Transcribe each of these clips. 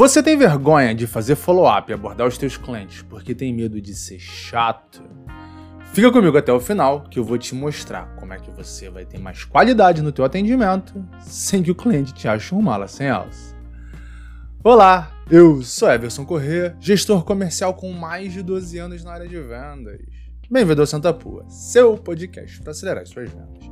Você tem vergonha de fazer follow-up e abordar os teus clientes porque tem medo de ser chato? Fica comigo até o final que eu vou te mostrar como é que você vai ter mais qualidade no teu atendimento sem que o cliente te ache um mala sem alça. Olá, eu sou Everson Corrêa, gestor comercial com mais de 12 anos na área de vendas. Bem-vindo ao Santa Pua, seu podcast para acelerar as suas vendas.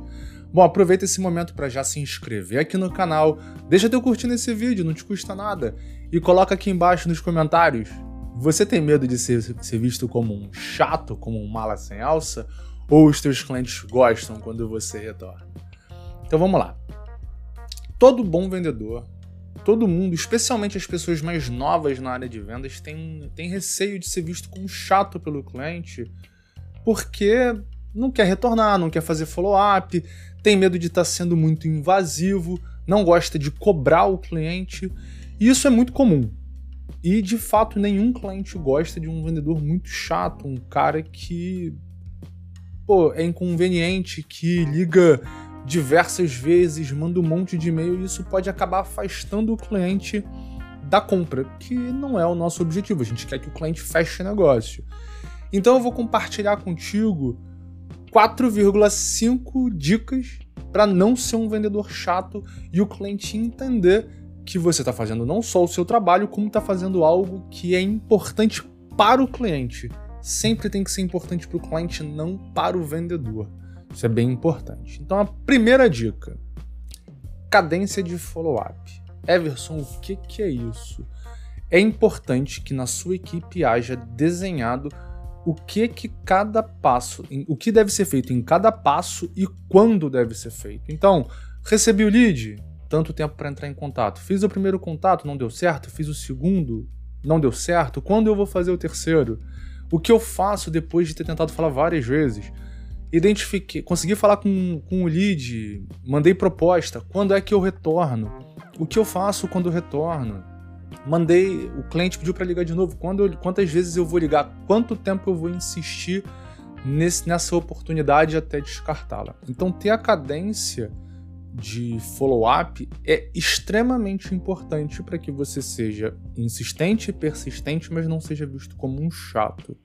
Bom, aproveita esse momento para já se inscrever aqui no canal, deixa teu curtir nesse vídeo, não te custa nada, e coloca aqui embaixo nos comentários. Você tem medo de ser, ser visto como um chato, como um mala sem alça? Ou os teus clientes gostam quando você retorna? Então vamos lá. Todo bom vendedor, todo mundo, especialmente as pessoas mais novas na área de vendas, tem, tem receio de ser visto como chato pelo cliente, porque não quer retornar, não quer fazer follow-up, tem medo de estar tá sendo muito invasivo, não gosta de cobrar o cliente. E isso é muito comum. E de fato, nenhum cliente gosta de um vendedor muito chato, um cara que pô, é inconveniente, que liga diversas vezes, manda um monte de e-mail e isso pode acabar afastando o cliente da compra, que não é o nosso objetivo. A gente quer que o cliente feche negócio. Então eu vou compartilhar contigo 4,5 dicas para não ser um vendedor chato e o cliente entender que você está fazendo não só o seu trabalho, como está fazendo algo que é importante para o cliente. Sempre tem que ser importante para o cliente, não para o vendedor. Isso é bem importante. Então, a primeira dica: cadência de follow-up. Everson, o que, que é isso? É importante que na sua equipe haja desenhado o que que cada passo, o que deve ser feito em cada passo e quando deve ser feito. Então, recebi o lead, tanto tempo para entrar em contato. Fiz o primeiro contato, não deu certo. Fiz o segundo, não deu certo. Quando eu vou fazer o terceiro? O que eu faço depois de ter tentado falar várias vezes? Identifiquei, consegui falar com, com o lead, mandei proposta. Quando é que eu retorno? O que eu faço quando eu retorno? Mandei, o cliente pediu para ligar de novo. Quando eu, quantas vezes eu vou ligar? Quanto tempo eu vou insistir nesse, nessa oportunidade até descartá-la? Então, ter a cadência de follow-up é extremamente importante para que você seja insistente e persistente, mas não seja visto como um chato.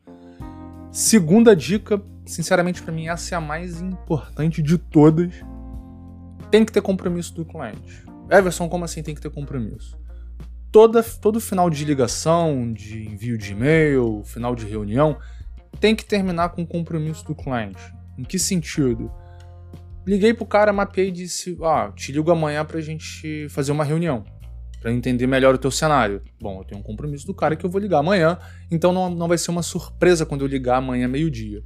Segunda dica, sinceramente para mim essa é a mais importante de todas. Tem que ter compromisso do cliente. Everson, como assim tem que ter compromisso? Toda, todo final de ligação, de envio de e-mail, final de reunião, tem que terminar com o compromisso do cliente. Em que sentido? Liguei pro cara, mapeei e disse: Ah, te ligo amanhã pra gente fazer uma reunião. Pra entender melhor o teu cenário. Bom, eu tenho um compromisso do cara que eu vou ligar amanhã, então não, não vai ser uma surpresa quando eu ligar amanhã meio-dia.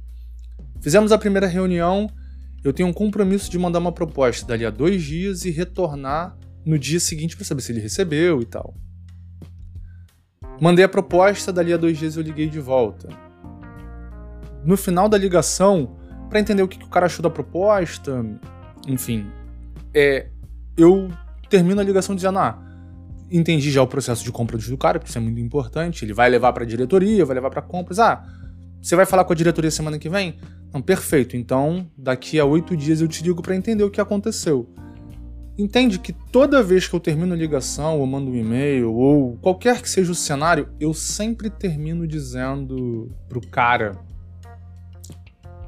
Fizemos a primeira reunião, eu tenho um compromisso de mandar uma proposta dali a dois dias e retornar no dia seguinte para saber se ele recebeu e tal. Mandei a proposta, dali a dois dias eu liguei de volta. No final da ligação, para entender o que, que, o cara achou da proposta, enfim. É, eu termino a ligação dizendo: ah, entendi já o processo de compra do cara, porque isso é muito importante. Ele vai levar para a diretoria, vai levar para compras. Ah, você vai falar com a diretoria semana que vem? Não, perfeito. Então, daqui a oito dias eu te ligo para entender o que aconteceu. Entende que toda vez que eu termino a ligação, ou mando um e-mail, ou qualquer que seja o cenário, eu sempre termino dizendo pro cara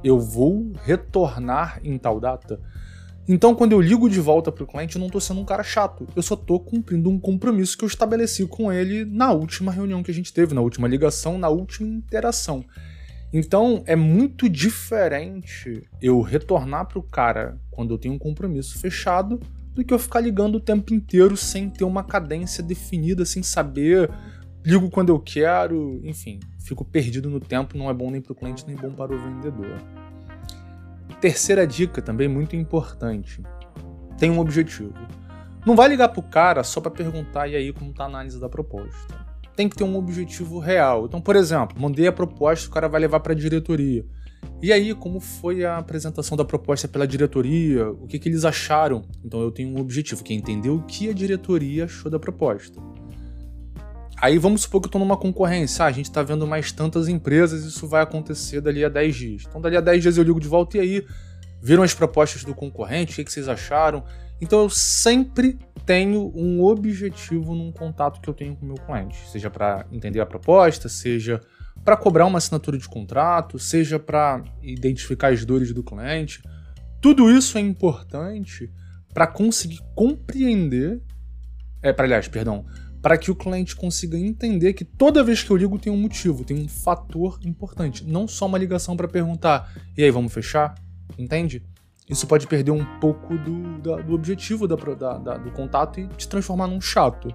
eu vou retornar em tal data. Então, quando eu ligo de volta para o cliente, eu não estou sendo um cara chato. Eu só estou cumprindo um compromisso que eu estabeleci com ele na última reunião que a gente teve, na última ligação, na última interação. Então, é muito diferente eu retornar para o cara quando eu tenho um compromisso fechado do que eu ficar ligando o tempo inteiro sem ter uma cadência definida, sem saber ligo quando eu quero, enfim, fico perdido no tempo, não é bom nem para o cliente nem bom para o vendedor. Terceira dica, também muito importante: tem um objetivo. Não vai ligar pro cara só para perguntar e aí como tá a análise da proposta. Tem que ter um objetivo real. Então, por exemplo, mandei a proposta, o cara vai levar para a diretoria. E aí, como foi a apresentação da proposta pela diretoria? O que, que eles acharam? Então, eu tenho um objetivo, que é entender o que a diretoria achou da proposta. Aí vamos supor que eu estou numa concorrência. Ah, a gente está vendo mais tantas empresas, isso vai acontecer dali a 10 dias. Então, dali a 10 dias eu ligo de volta e aí viram as propostas do concorrente, o que, que vocês acharam? Então eu sempre tenho um objetivo num contato que eu tenho com o meu cliente, seja para entender a proposta, seja para cobrar uma assinatura de contrato, seja para identificar as dores do cliente. Tudo isso é importante para conseguir compreender, é, para aliás, perdão, para que o cliente consiga entender que toda vez que eu ligo tem um motivo, tem um fator importante, não só uma ligação para perguntar, e aí, vamos fechar? Entende? Isso pode perder um pouco do, da, do objetivo da, da, do contato e te transformar num chato.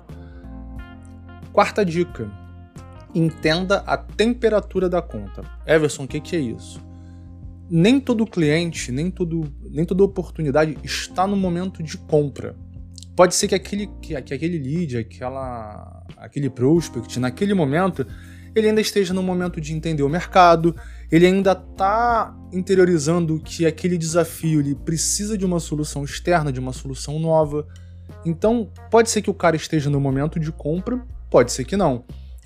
Quarta dica: entenda a temperatura da conta. Everson, o que, que é isso? Nem todo cliente, nem, todo, nem toda oportunidade está no momento de compra. Pode ser que aquele, que, que aquele lead, aquela, aquele prospect, naquele momento, ele ainda esteja no momento de entender o mercado, ele ainda está interiorizando que aquele desafio ele precisa de uma solução externa, de uma solução nova. Então, pode ser que o cara esteja no momento de compra, pode ser que não.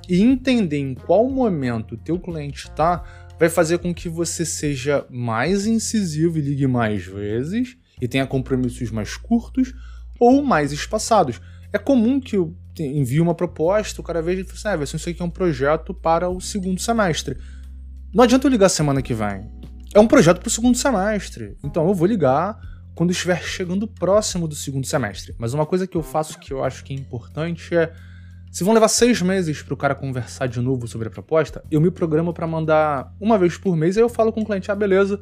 E entender em qual momento o teu cliente está vai fazer com que você seja mais incisivo e ligue mais vezes e tenha compromissos mais curtos ou mais espaçados. É comum que eu envie uma proposta, o cara veja e fala assim, ah, isso aqui é um projeto para o segundo semestre. Não adianta eu ligar semana que vem. É um projeto para o segundo semestre. Então eu vou ligar quando estiver chegando próximo do segundo semestre. Mas uma coisa que eu faço que eu acho que é importante é. Se vão levar seis meses para o cara conversar de novo sobre a proposta, eu me programo para mandar uma vez por mês, aí eu falo com o cliente, ah, beleza,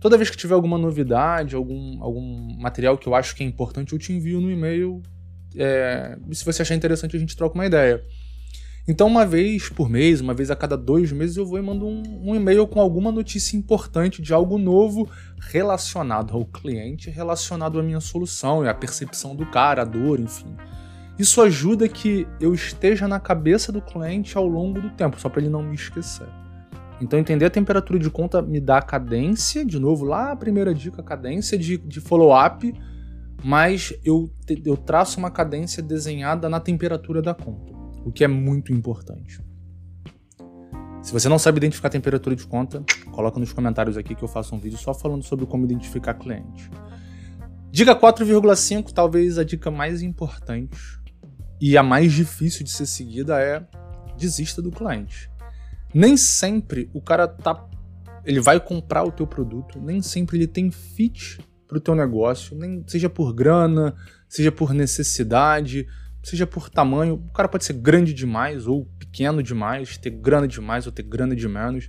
Toda vez que tiver alguma novidade, algum, algum material que eu acho que é importante, eu te envio no e-mail. É, se você achar interessante, a gente troca uma ideia. Então, uma vez por mês, uma vez a cada dois meses, eu vou e mando um, um e-mail com alguma notícia importante de algo novo relacionado ao cliente, relacionado à minha solução e à percepção do cara, a dor, enfim. Isso ajuda que eu esteja na cabeça do cliente ao longo do tempo, só para ele não me esquecer. Então, entender a temperatura de conta me dá cadência, de novo, lá a primeira dica, cadência de, de follow-up, mas eu, eu traço uma cadência desenhada na temperatura da conta, o que é muito importante. Se você não sabe identificar a temperatura de conta, coloca nos comentários aqui que eu faço um vídeo só falando sobre como identificar cliente. Dica 4,5, talvez a dica mais importante e a mais difícil de ser seguida é desista do cliente nem sempre o cara tá ele vai comprar o teu produto, nem sempre ele tem fit para o teu negócio, nem seja por grana, seja por necessidade, seja por tamanho. O cara pode ser grande demais ou pequeno demais, ter grana demais ou ter grana de menos.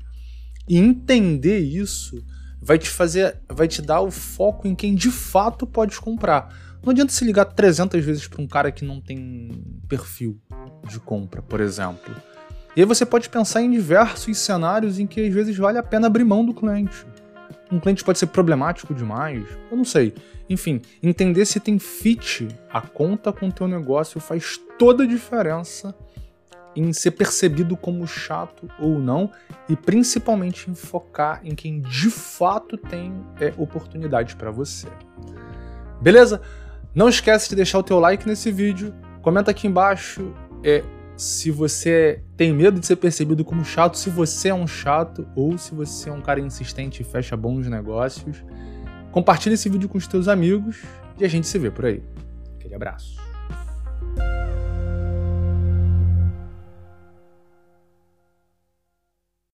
E entender isso vai te fazer, vai te dar o foco em quem de fato pode comprar. Não adianta se ligar 300 vezes para um cara que não tem perfil de compra, por exemplo. E aí você pode pensar em diversos cenários em que às vezes vale a pena abrir mão do cliente. Um cliente pode ser problemático demais, eu não sei. Enfim, entender se tem fit a conta com o teu negócio faz toda a diferença em ser percebido como chato ou não e principalmente em focar em quem de fato tem é, oportunidade para você. Beleza? Não esquece de deixar o teu like nesse vídeo, comenta aqui embaixo é, se você tem medo de ser percebido como chato, se você é um chato ou se você é um cara insistente e fecha bons negócios. Compartilhe esse vídeo com os teus amigos e a gente se vê por aí. Aquele abraço.